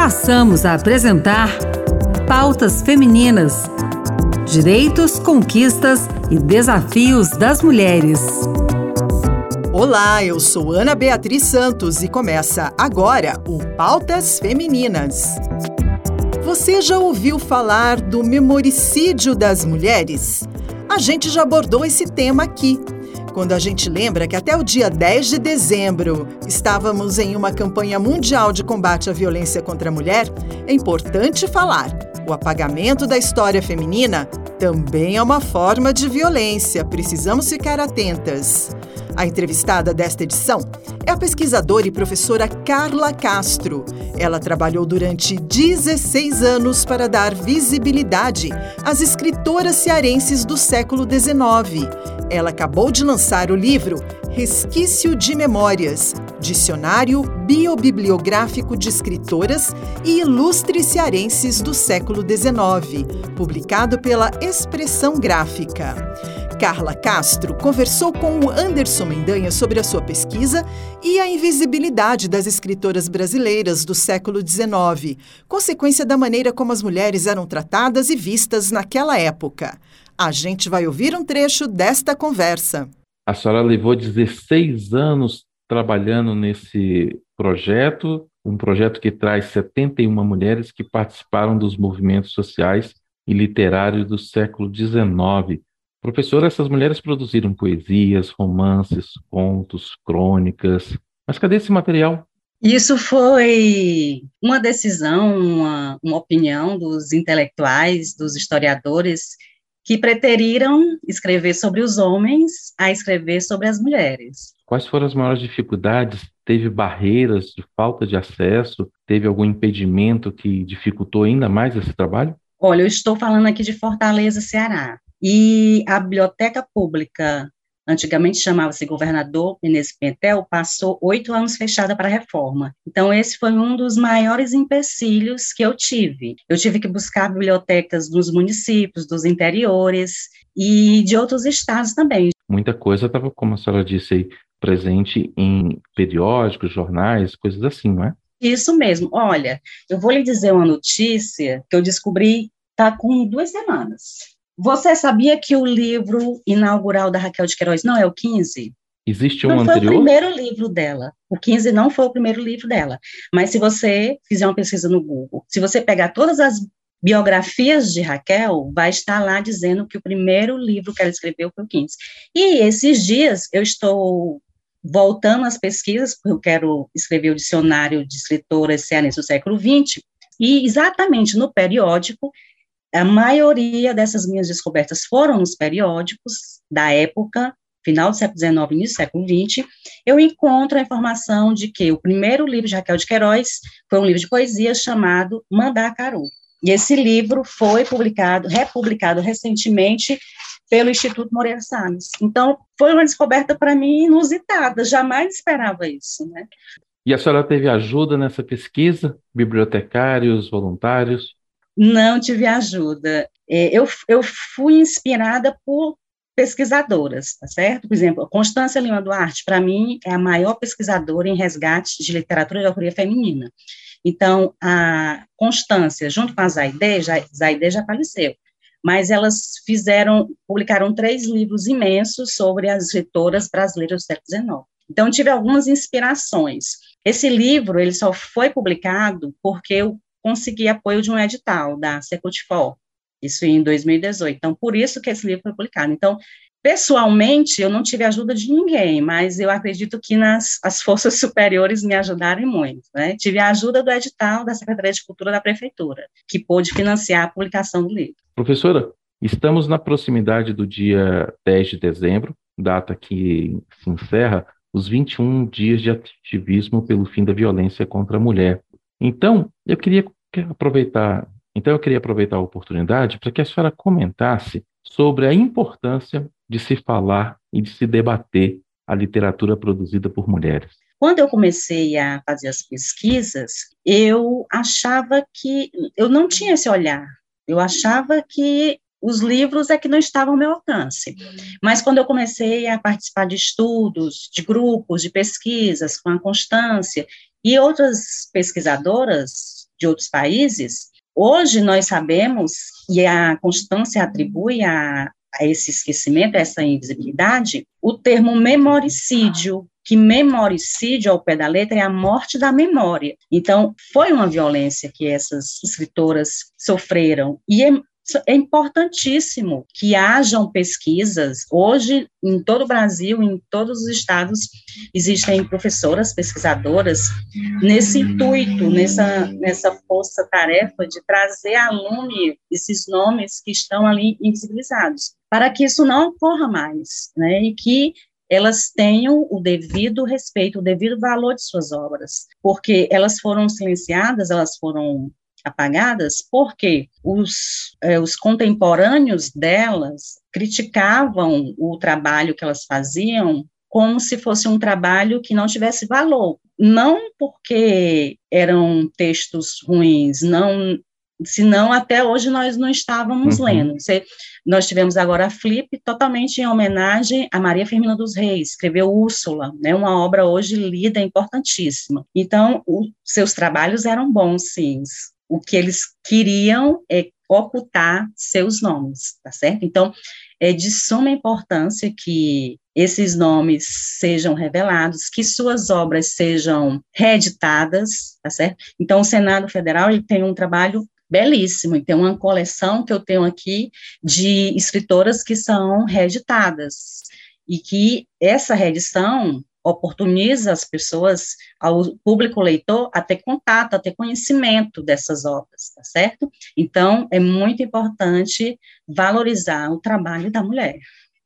passamos a apresentar Pautas Femininas: Direitos, Conquistas e Desafios das Mulheres. Olá, eu sou Ana Beatriz Santos e começa agora o Pautas Femininas. Você já ouviu falar do memoricídio das mulheres? A gente já abordou esse tema aqui. Quando a gente lembra que até o dia 10 de dezembro estávamos em uma campanha mundial de combate à violência contra a mulher, é importante falar: o apagamento da história feminina também é uma forma de violência, precisamos ficar atentas. A entrevistada desta edição é a pesquisadora e professora Carla Castro. Ela trabalhou durante 16 anos para dar visibilidade às escritoras cearenses do século XIX. Ela acabou de lançar o livro Resquício de Memórias, Dicionário Biobibliográfico de Escritoras e Ilustres Cearenses do século XIX, publicado pela Expressão Gráfica. Carla Castro conversou com o Anderson Mendanha sobre a sua pesquisa e a invisibilidade das escritoras brasileiras do século XIX, consequência da maneira como as mulheres eram tratadas e vistas naquela época. A gente vai ouvir um trecho desta conversa. A senhora levou 16 anos trabalhando nesse projeto, um projeto que traz 71 mulheres que participaram dos movimentos sociais e literários do século XIX. Professor, essas mulheres produziram poesias, romances, contos, crônicas. Mas cadê esse material? Isso foi uma decisão, uma, uma opinião dos intelectuais, dos historiadores, que preteriram escrever sobre os homens a escrever sobre as mulheres. Quais foram as maiores dificuldades? Teve barreiras de falta de acesso? Teve algum impedimento que dificultou ainda mais esse trabalho? Olha, eu estou falando aqui de Fortaleza, Ceará. E a biblioteca pública, antigamente chamava-se Governador Menezes Pentel, passou oito anos fechada para reforma. Então, esse foi um dos maiores empecilhos que eu tive. Eu tive que buscar bibliotecas dos municípios, dos interiores e de outros estados também. Muita coisa estava, como a senhora disse aí, presente em periódicos, jornais, coisas assim, não é? Isso mesmo. Olha, eu vou lhe dizer uma notícia que eu descobri tá com duas semanas. Você sabia que o livro inaugural da Raquel de Queiroz não é o 15? Existe um não anterior? foi o primeiro livro dela. O 15 não foi o primeiro livro dela. Mas se você fizer uma pesquisa no Google, se você pegar todas as biografias de Raquel, vai estar lá dizendo que o primeiro livro que ela escreveu foi o 15. E esses dias eu estou voltando às pesquisas, porque eu quero escrever o dicionário de escritoras cearenses do século XX, e exatamente no periódico a maioria dessas minhas descobertas foram nos periódicos da época, final do século XIX, início do século XX, eu encontro a informação de que o primeiro livro de Raquel de Queiroz foi um livro de poesia chamado Mandacaru. E esse livro foi publicado, republicado recentemente pelo Instituto Moreira Salles. Então, foi uma descoberta para mim inusitada, jamais esperava isso, né? E a senhora teve ajuda nessa pesquisa? Bibliotecários, voluntários? Não tive ajuda. É, eu, eu fui inspirada por pesquisadoras, tá certo? Por exemplo, Constância Lima Duarte, para mim, é a maior pesquisadora em resgate de literatura de autoria feminina. Então, a Constância, junto com a Zaide, já, Zaide já faleceu, mas elas fizeram, publicaram três livros imensos sobre as escritoras brasileiras do século XIX. Então, tive algumas inspirações. Esse livro, ele só foi publicado porque o consegui apoio de um edital da Secutifor, isso em 2018. Então, por isso que esse livro foi publicado. Então, pessoalmente, eu não tive ajuda de ninguém, mas eu acredito que nas as forças superiores me ajudaram muito. Né? Tive a ajuda do edital da Secretaria de Cultura da Prefeitura, que pôde financiar a publicação do livro. Professora, estamos na proximidade do dia 10 de dezembro, data que se encerra os 21 dias de ativismo pelo fim da violência contra a mulher. Então, eu queria aproveitar, então eu queria aproveitar a oportunidade para que a senhora comentasse sobre a importância de se falar e de se debater a literatura produzida por mulheres. Quando eu comecei a fazer as pesquisas, eu achava que eu não tinha esse olhar. Eu achava que os livros é que não estavam ao meu alcance. Mas quando eu comecei a participar de estudos, de grupos, de pesquisas com a Constância e outras pesquisadoras de outros países, hoje nós sabemos, e a Constância atribui a, a esse esquecimento, a essa invisibilidade, o termo memoricídio, que memoricídio, ao pé da letra, é a morte da memória. Então, foi uma violência que essas escritoras sofreram. E é importantíssimo que hajam pesquisas. Hoje, em todo o Brasil, em todos os estados, existem professoras, pesquisadoras, nesse intuito, nessa, nessa força-tarefa de trazer à lume esses nomes que estão ali invisibilizados, para que isso não ocorra mais, né, e que elas tenham o devido respeito, o devido valor de suas obras, porque elas foram silenciadas, elas foram apagadas porque os, eh, os contemporâneos delas criticavam o trabalho que elas faziam como se fosse um trabalho que não tivesse valor. Não porque eram textos ruins, não, senão até hoje nós não estávamos uhum. lendo. Você, nós tivemos agora a Flip, totalmente em homenagem a Maria Firmina dos Reis, escreveu Úrsula, né, uma obra hoje lida, importantíssima. Então, seus trabalhos eram bons, sim, o que eles queriam é ocultar seus nomes, tá certo? Então, é de suma importância que esses nomes sejam revelados, que suas obras sejam reeditadas, tá certo? Então, o Senado Federal ele tem um trabalho belíssimo, e tem uma coleção que eu tenho aqui de escritoras que são reeditadas, e que essa reedição oportuniza as pessoas, ao público leitor, a ter contato, a ter conhecimento dessas obras, tá certo? Então, é muito importante valorizar o trabalho da mulher.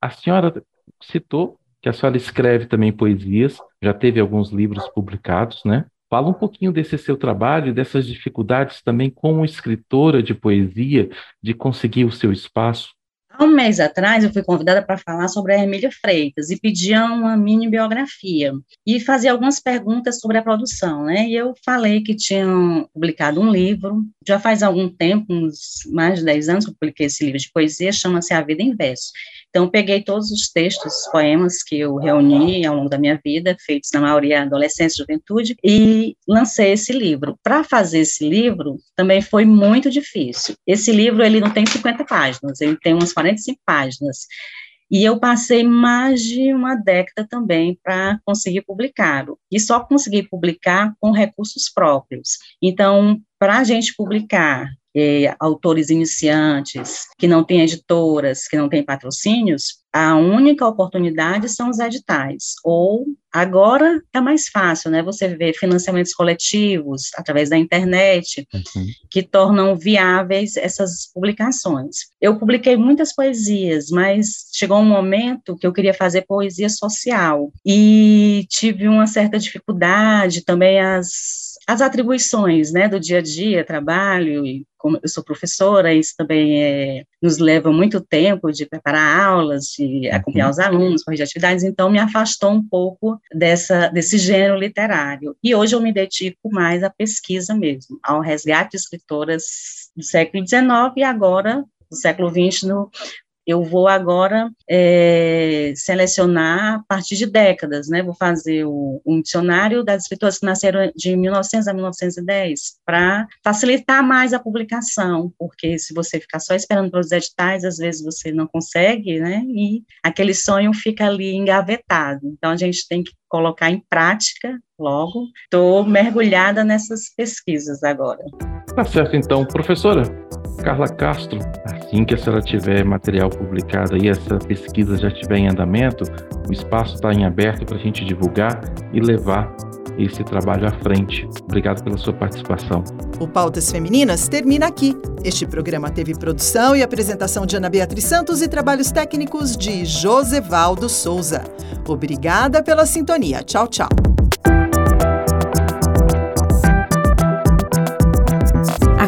A senhora citou que a senhora escreve também poesias, já teve alguns livros publicados, né? Fala um pouquinho desse seu trabalho dessas dificuldades também como escritora de poesia, de conseguir o seu espaço. Há um mês atrás, eu fui convidada para falar sobre a Emília Freitas e pediam uma mini biografia e fazia algumas perguntas sobre a produção, né? E eu falei que tinham publicado um livro, já faz algum tempo, uns mais de 10 anos que eu publiquei esse livro de poesia, chama-se A Vida em Verso. Então, peguei todos os textos, os poemas que eu reuni ao longo da minha vida, feitos na maioria adolescência e juventude, e lancei esse livro. Para fazer esse livro, também foi muito difícil. Esse livro, ele não tem 50 páginas, ele tem umas 45 páginas. E eu passei mais de uma década também para conseguir publicá-lo. E só consegui publicar com recursos próprios. Então, para a gente publicar é, autores iniciantes, que não têm editoras, que não têm patrocínios, a única oportunidade são os editais. Ou agora é mais fácil, né? Você vê financiamentos coletivos através da internet uhum. que tornam viáveis essas publicações. Eu publiquei muitas poesias, mas chegou um momento que eu queria fazer poesia social e tive uma certa dificuldade também as as atribuições, né, do dia a dia, trabalho e como eu sou professora, isso também é, nos leva muito tempo de preparar aulas, de acompanhar uhum. os alunos, corrigir atividades, então me afastou um pouco dessa, desse gênero literário. E hoje eu me dedico mais à pesquisa mesmo, ao resgate de escritoras do século XIX e agora do século XX no, eu vou agora é, selecionar a partir de décadas, né? Vou fazer o, um dicionário das escritoras que nasceram de 1900 a 1910, para facilitar mais a publicação, porque se você ficar só esperando pelos editais, às vezes você não consegue, né? E aquele sonho fica ali engavetado. Então, a gente tem que colocar em prática logo. Estou mergulhada nessas pesquisas agora. Tá certo, então. Professora Carla Castro, assim que a senhora tiver material publicado e essa pesquisa já estiver em andamento, o espaço está em aberto para a gente divulgar e levar esse trabalho à frente. Obrigado pela sua participação. O Pautas Femininas termina aqui. Este programa teve produção e apresentação de Ana Beatriz Santos e trabalhos técnicos de Josevaldo Souza. Obrigada pela sintonia. Tchau, tchau.